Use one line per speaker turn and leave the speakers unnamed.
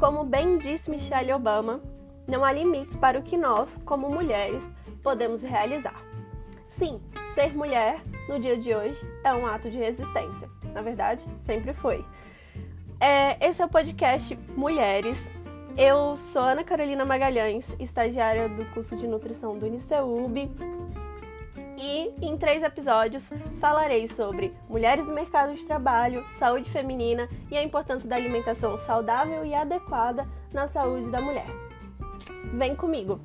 Como bem disse Michelle Obama, não há limites para o que nós, como mulheres, podemos realizar. Sim, ser mulher no dia de hoje é um ato de resistência. Na verdade, sempre foi. É, esse é o podcast Mulheres. Eu sou Ana Carolina Magalhães, estagiária do curso de nutrição do Uniceub. E em três episódios falarei sobre mulheres no mercado de trabalho, saúde feminina e a importância da alimentação saudável e adequada na saúde da mulher. Vem comigo!